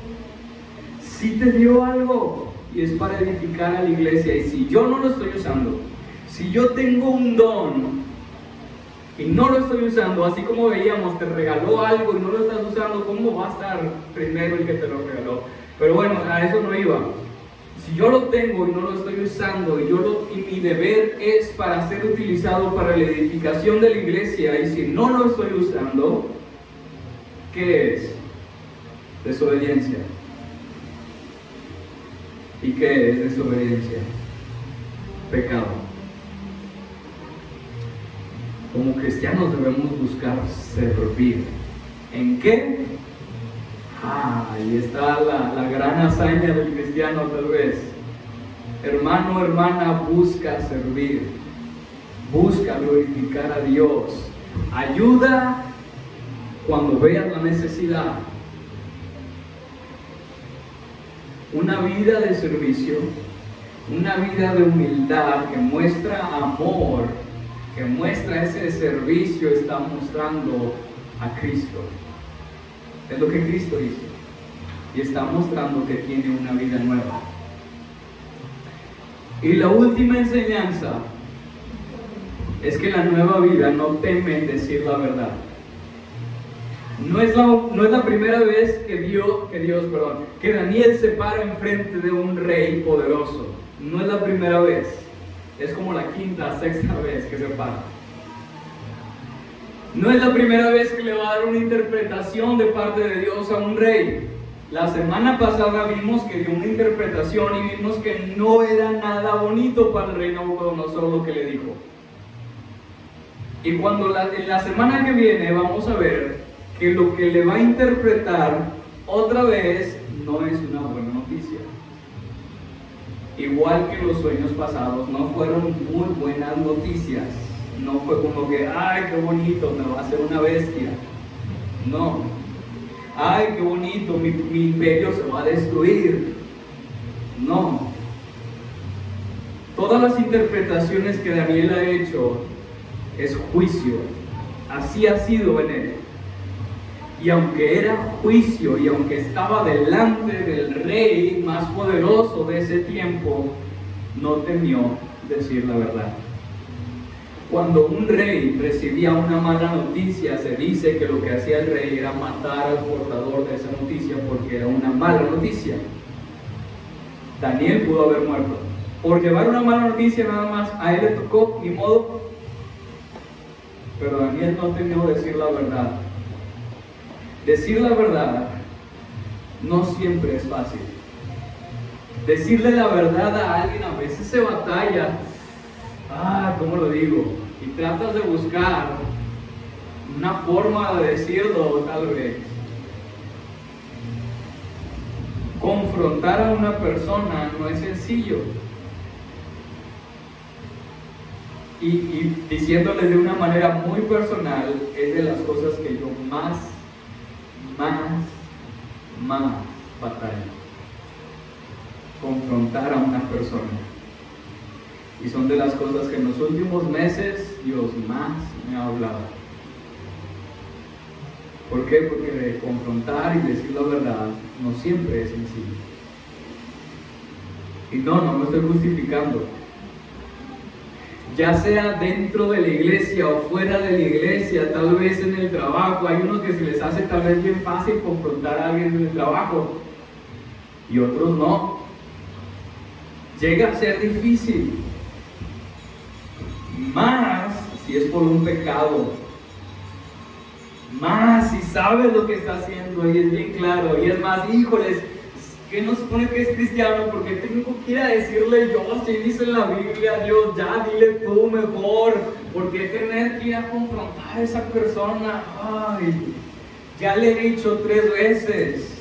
Si te dio algo. Y es para edificar a la iglesia. Y si yo no lo estoy usando, si yo tengo un don y no lo estoy usando, así como veíamos, te regaló algo y no lo estás usando, ¿cómo va a estar primero el que te lo regaló? Pero bueno, a eso no iba. Si yo lo tengo y no lo estoy usando, y, yo lo, y mi deber es para ser utilizado para la edificación de la iglesia, y si no lo estoy usando, ¿qué es? Desobediencia. ¿Y qué es desobediencia? Pecado como cristianos debemos buscar servir. ¿En qué? Ah, ahí está la, la gran hazaña del cristiano tal vez. Hermano, hermana, busca servir. Busca glorificar a Dios. Ayuda cuando veas la necesidad. Una vida de servicio, una vida de humildad que muestra amor, que muestra ese servicio, está mostrando a Cristo. Es lo que Cristo hizo. Y está mostrando que tiene una vida nueva. Y la última enseñanza es que la nueva vida no teme decir la verdad. No es la, no es la primera vez que Dios, que Dios, perdón, que Daniel se para enfrente de un rey poderoso. No es la primera vez. Es como la quinta, sexta vez que se para. No es la primera vez que le va a dar una interpretación de parte de Dios a un rey. La semana pasada vimos que dio una interpretación y vimos que no era nada bonito para el rey Nabucodonosor lo que le dijo. Y cuando la, en la semana que viene vamos a ver que lo que le va a interpretar otra vez no es una buena noticia. Igual que los sueños pasados, no fueron muy buenas noticias. No fue como que, ay, qué bonito, me va a hacer una bestia. No. Ay, qué bonito, mi, mi imperio se va a destruir. No. Todas las interpretaciones que Daniel ha hecho es juicio. Así ha sido en él. Y aunque era juicio y aunque estaba delante del rey más poderoso de ese tiempo, no temió decir la verdad. Cuando un rey recibía una mala noticia, se dice que lo que hacía el rey era matar al portador de esa noticia porque era una mala noticia. Daniel pudo haber muerto. Por llevar una mala noticia nada más, a él le tocó, ni modo, pero Daniel no temió decir la verdad. Decir la verdad no siempre es fácil. Decirle la verdad a alguien a veces se batalla. Ah, ¿cómo lo digo? Y tratas de buscar una forma de decirlo tal vez. Confrontar a una persona no es sencillo. Y, y diciéndole de una manera muy personal, es de las cosas que yo más, más, más batalla. Confrontar a una persona. Y son de las cosas que en los últimos meses Dios más me ha hablado. ¿Por qué? Porque confrontar y decir la verdad no siempre es sencillo. Y no, no me estoy justificando ya sea dentro de la iglesia o fuera de la iglesia, tal vez en el trabajo, hay unos que se les hace tal vez bien fácil confrontar a alguien en el trabajo y otros no. Llega a ser difícil, más si es por un pecado, más si sabes lo que está haciendo y es bien claro, y es más, híjoles, que no supone que es cristiano? Porque tengo que ir a decirle yo, si dice en la Biblia, Dios, ya dile tú mejor. ¿Por qué tener que ir a confrontar a esa persona? Ay, ya le he dicho tres veces.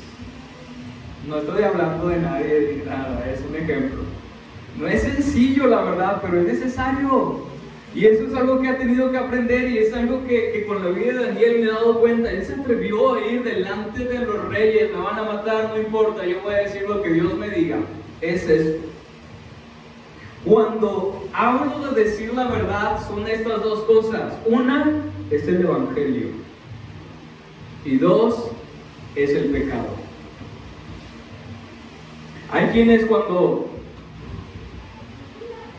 No estoy hablando de nadie nada, es un ejemplo. No es sencillo, la verdad, pero es necesario. Y eso es algo que ha tenido que aprender y es algo que, con la vida de Daniel me he dado cuenta. Él se atrevió a ir delante de los reyes, me van a matar, no importa, yo voy a decir lo que Dios me diga. Es esto. Cuando hablo de decir la verdad, son estas dos cosas. Una es el Evangelio. Y dos es el pecado. Hay quienes cuando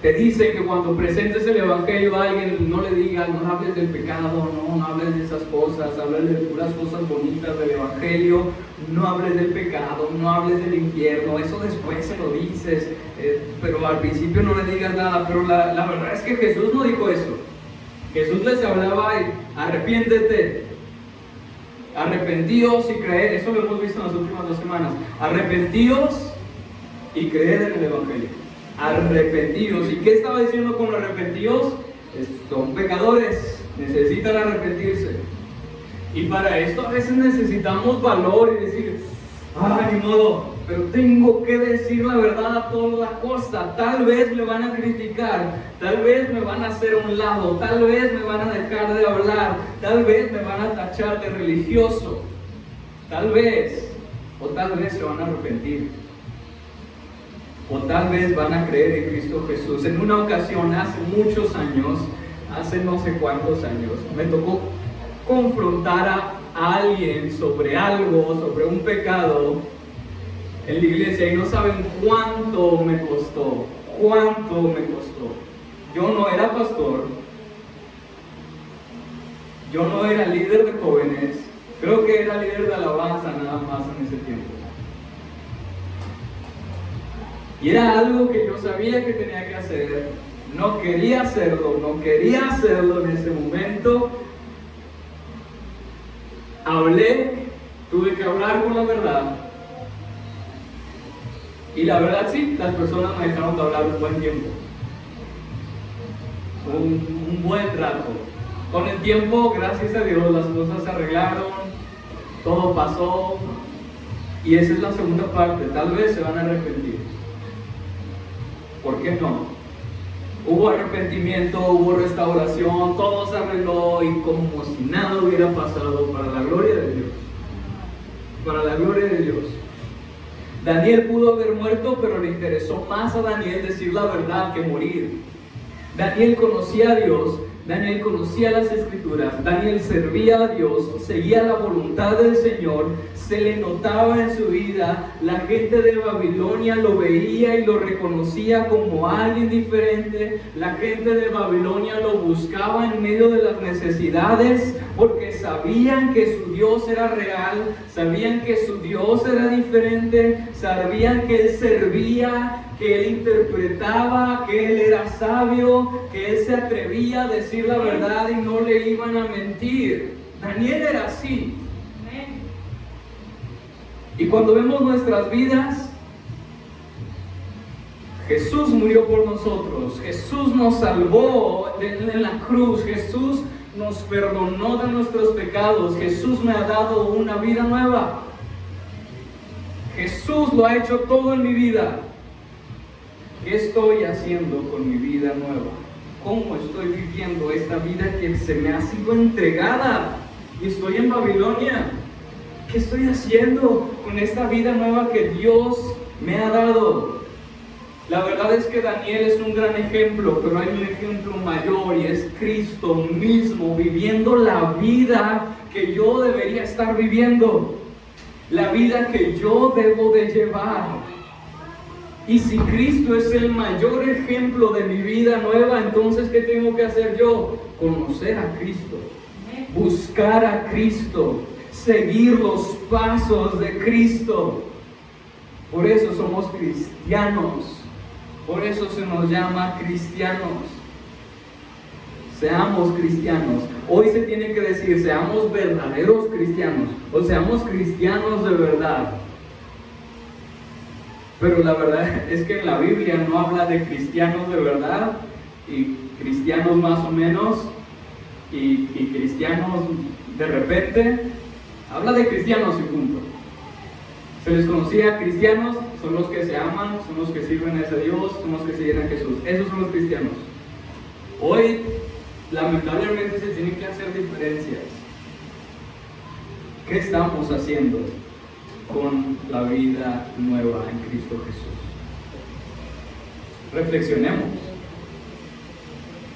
te dicen que cuando presentes el Evangelio a alguien no le digas, no hables del pecado, no, no hables de esas cosas, hables de puras cosas bonitas del Evangelio, no hables del pecado, no hables del infierno, eso después se lo dices, eh, pero al principio no le digas nada, pero la, verdad es que Jesús no dijo eso. Jesús les hablaba arrepiéntete, arrepentíos y creed, eso lo hemos visto en las últimas dos semanas, arrepentíos y creed en el Evangelio arrepentidos. ¿Y qué estaba diciendo con arrepentidos? Son pecadores, necesitan arrepentirse. Y para esto a veces necesitamos valor y decir, ah, ni modo, pero tengo que decir la verdad a toda costa. Tal vez me van a criticar, tal vez me van a hacer un lado, tal vez me van a dejar de hablar, tal vez me van a tachar de religioso, tal vez, o tal vez se van a arrepentir, o tal vez van a creer en Cristo Jesús. En una ocasión, hace muchos años, hace no sé cuántos años, me tocó confrontar a alguien sobre algo, sobre un pecado en la iglesia y no saben cuánto me costó, cuánto me costó. Yo no era pastor, yo no era líder de jóvenes, creo que era líder de alabanza nada más en ese tiempo. Y era algo que yo sabía que tenía que hacer, no quería hacerlo, no quería hacerlo en ese momento, hablé, tuve que hablar con la verdad. Y la verdad sí, las personas me dejaron de hablar un buen tiempo. Un, buen rato. Con el tiempo, gracias a Dios, las cosas se arreglaron, todo pasó. Y esa es la segunda parte. Tal vez se van a arrepentir. ¿Por qué no? Hubo arrepentimiento, hubo restauración, todo se arregló y como si nada hubiera pasado para la gloria de Dios. Para la gloria de Dios. Daniel pudo haber muerto, pero le interesó más a Daniel decir la verdad que morir. Daniel conocía a Dios Daniel conocía las escrituras, Daniel servía a Dios, seguía la voluntad del Señor, se le notaba en su vida, la gente de Babilonia lo veía y lo reconocía como alguien diferente, la gente de Babilonia lo buscaba en medio de las necesidades porque sabían que su Dios era real, sabían que su Dios era diferente, sabían que él servía que él interpretaba, que él era sabio, que él se atrevía a decir la verdad y no le iban a mentir. Daniel era así. Y cuando vemos nuestras vidas, Jesús murió por nosotros, Jesús nos salvó en la cruz, Jesús nos perdonó de nuestros pecados, Jesús me ha dado una vida nueva. Jesús lo ha hecho todo en mi vida. ¿Qué estoy haciendo con mi vida nueva? ¿Cómo estoy viviendo esta vida que se me ha sido entregada? Y estoy en Babilonia. ¿Qué estoy haciendo con esta vida nueva que Dios me ha dado? La verdad es que Daniel es un gran ejemplo, pero hay un ejemplo mayor y es Cristo mismo viviendo la vida que yo debería estar viviendo, la vida que yo debo de llevar. Y si Cristo es el mayor ejemplo de mi vida nueva, entonces ¿qué tengo que hacer yo? Conocer a Cristo, buscar a Cristo, seguir los pasos de Cristo. Por eso somos cristianos, por eso se nos llama cristianos. Seamos cristianos. Hoy se tiene que decir, seamos verdaderos cristianos o seamos cristianos de verdad. Pero la verdad es que en la Biblia no habla de cristianos de verdad y cristianos más o menos y, cristianos de repente. Habla de cristianos y punto. Se les conocía cristianos, son los que se aman, son los que sirven a ese Dios, son los que siguen a Jesús. Esos son los cristianos. Hoy, lamentablemente, se tienen que hacer diferencias. ¿Qué estamos haciendo? con la vida nueva en Cristo Jesús. Reflexionemos.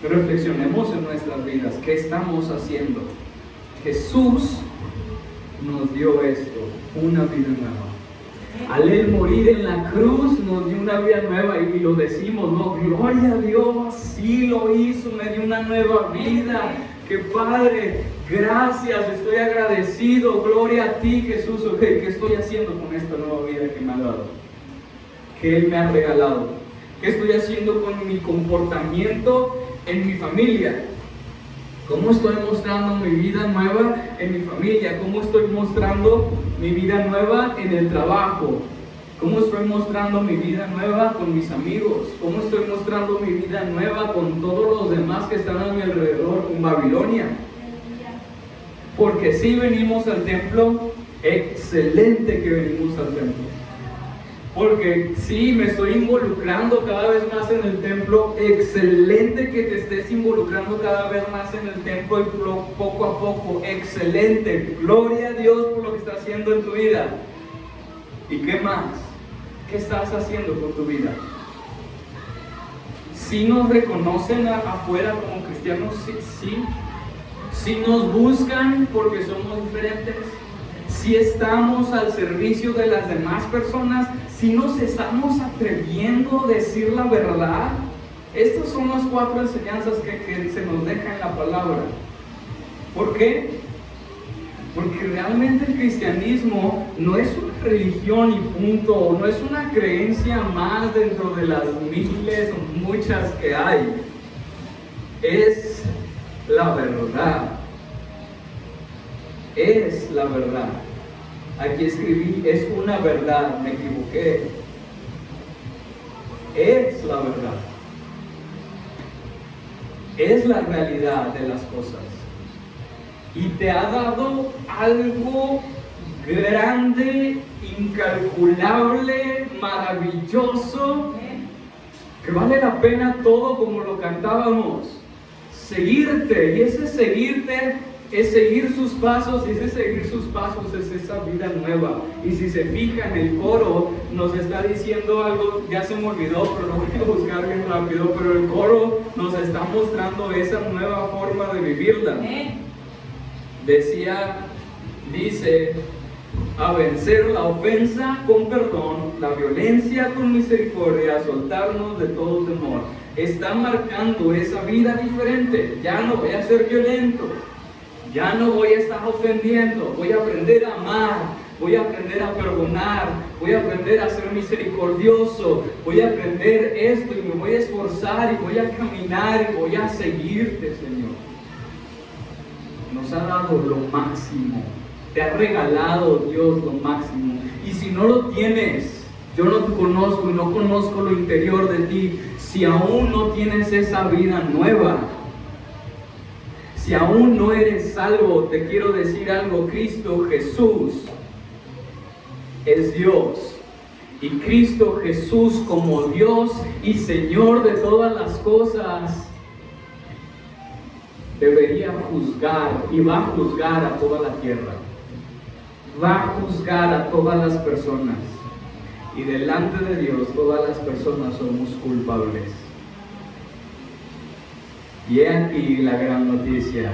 Reflexionemos en nuestras vidas. ¿Qué estamos haciendo? Jesús nos dio esto, una vida nueva. Al Él morir en la cruz nos dio una vida nueva y lo decimos, no, gloria a Dios, sí lo hizo, me dio una nueva vida que Padre, gracias, estoy agradecido, gloria a ti Jesús, ok, ¿qué estoy haciendo con esta nueva vida que me ha dado? Que Él me ha regalado. ¿Qué estoy haciendo con mi comportamiento en mi familia? ¿Cómo estoy mostrando mi vida nueva en mi familia? ¿Cómo estoy mostrando mi vida nueva en el trabajo? ¿Cómo estoy mostrando mi vida nueva con mis amigos? ¿Cómo estoy mostrando mi vida nueva con todos los demás que están a mi alrededor en Babilonia? Porque si venimos al templo, excelente que venimos al templo. Porque sí, me estoy involucrando cada vez más en el templo. Excelente que te estés involucrando cada vez más en el templo y poco a poco. Excelente. Gloria a Dios por lo que está haciendo en tu vida. ¿Y qué más? ¿Qué estás haciendo con tu vida? Si nos reconocen afuera como cristianos, sí, sí. Si nos buscan porque somos diferentes, si estamos al servicio de las demás personas, si nos estamos atreviendo a decir la verdad. Estas son las cuatro enseñanzas que, se nos deja en la palabra. ¿Por qué? Porque realmente el cristianismo no es una religión y punto, no es una creencia más dentro de las miles o muchas que hay. Es la verdad. Es la verdad. Aquí escribí, es una verdad, me equivoqué. Es la verdad. Es la realidad de las cosas y te ha dado algo grande, incalculable, maravilloso, que vale la pena todo como lo cantábamos. Seguirte, y ese seguirte es seguir sus pasos, y ese seguir sus pasos es esa vida nueva. Y si se fijan, el coro nos está diciendo algo, ya se me olvidó, pero lo voy a buscar bien rápido, pero el coro nos está mostrando esa nueva forma de vivirla decía, dice, a vencer la ofensa con perdón, la violencia con misericordia, a soltarnos de todo temor. Está marcando esa vida diferente. Ya no voy a ser violento, ya no voy a estar ofendiendo, voy a aprender a amar, voy a aprender a perdonar, voy a aprender a ser misericordioso, voy a aprender esto y me voy a esforzar y voy a caminar y voy a seguirte, Señor nos ha dado lo máximo. Te ha regalado Dios lo máximo. Y si no lo tienes, yo no te conozco y no conozco lo interior de ti, si aún no tienes esa vida nueva, si aún no eres salvo, te quiero decir algo, Cristo Jesús es Dios. Y Cristo Jesús como Dios y Señor de todas las cosas, debería juzgar y va a juzgar a toda la tierra. Va a juzgar a todas las personas. Y delante de Dios todas las personas somos culpables. Y he aquí la gran noticia.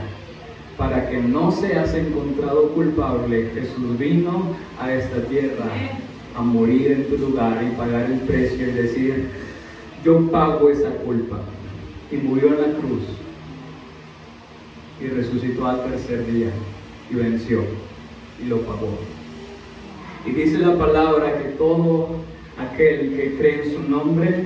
Para que no seas encontrado culpable, Jesús vino a esta tierra a morir en tu lugar y pagar el precio y decir, yo pago esa culpa. Y murió en la cruz y resucitó al tercer día y venció y lo pagó. Y dice la palabra que todo aquel que cree en su nombre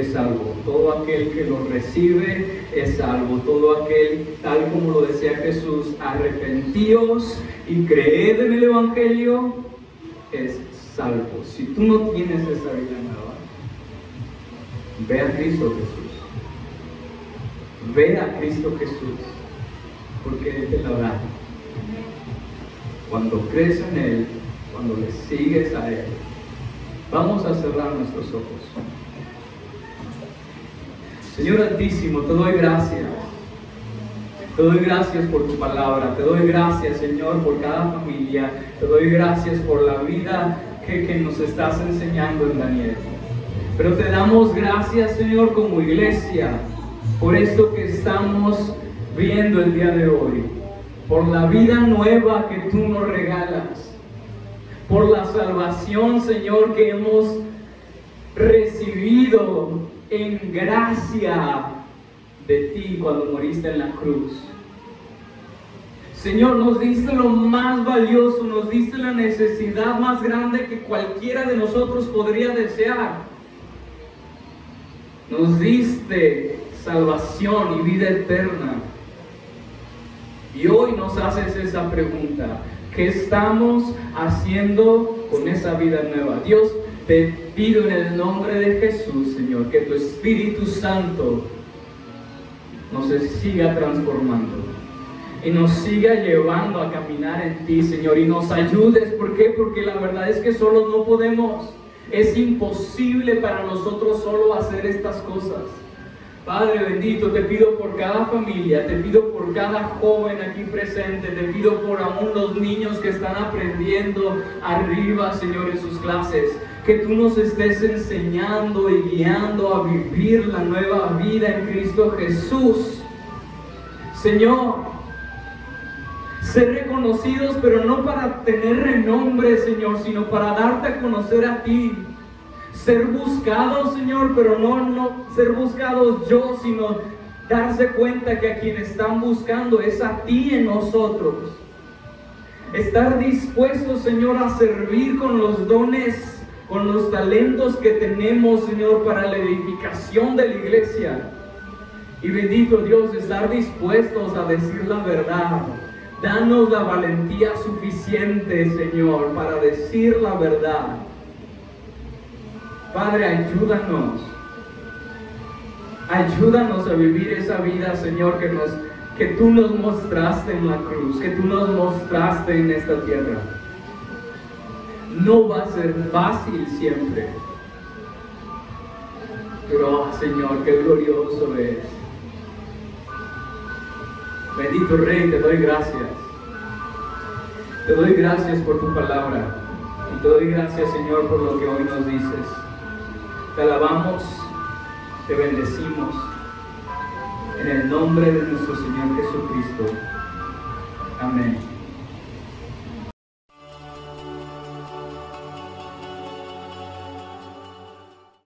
es salvo. Todo aquel que lo recibe es salvo. Todo aquel, tal como lo decía Jesús, arrepentíos y creed en el Evangelio, es salvo. Si tú no tienes esa vida nueva, ve a Cristo Jesús. Ve a Cristo Jesús porque Él te la da. Cuando crees en Él, cuando le sigues a Él, vamos a cerrar nuestros ojos. Señor Altísimo, te doy gracias. Te doy gracias por tu palabra. Te doy gracias, Señor, por cada familia. Te doy gracias por la vida que, que nos estás enseñando en Daniel. Pero te damos gracias, Señor, como iglesia, por esto que estamos viendo el día de hoy, por la vida nueva que tú nos regalas, por la salvación, Señor, que hemos recibido en gracia de ti cuando moriste en la cruz. Señor, nos diste lo más valioso, nos diste la necesidad más grande que cualquiera de nosotros podría desear. Nos diste salvación y vida eterna. Y hoy nos haces esa pregunta. ¿Qué estamos haciendo con esa vida nueva? Dios, te pido en el nombre de Jesús, Señor, que tu Espíritu Santo nos siga transformando y nos siga llevando a caminar en ti, Señor, y nos ayudes. ¿Por qué? Porque la verdad es que solo no podemos. Es imposible para nosotros solo hacer estas cosas. Padre bendito, te pido por cada familia, te pido por cada joven aquí presente, te pido por aún los niños que están aprendiendo arriba, Señor, en sus clases, que tú nos estés enseñando y guiando a vivir la nueva vida en Cristo Jesús. Señor, ser reconocidos, pero no para tener renombre, Señor, sino para darte a conocer a ti ser buscados, Señor, pero no, no ser buscados yo, sino darse cuenta que a quien están buscando es a ti en nosotros. Estar dispuestos, Señor, a servir con los dones, con los talentos que tenemos, Señor, para la edificación de la iglesia. Y bendito Dios, estar dispuestos a decir la verdad. Danos la valentía suficiente, Señor, para decir la verdad Padre, ayúdanos. Ayúdanos a vivir esa vida, Señor, que, nos, que tú nos mostraste en la cruz, que tú nos mostraste en esta tierra. No va a ser fácil siempre. Pero, oh, Señor, qué glorioso es. Bendito Rey, te doy gracias. Te doy gracias por tu palabra. Y te doy gracias, Señor, por lo que hoy nos dices. Te alabamos, te bendecimos. En el nombre de nuestro Señor Jesucristo. Amén.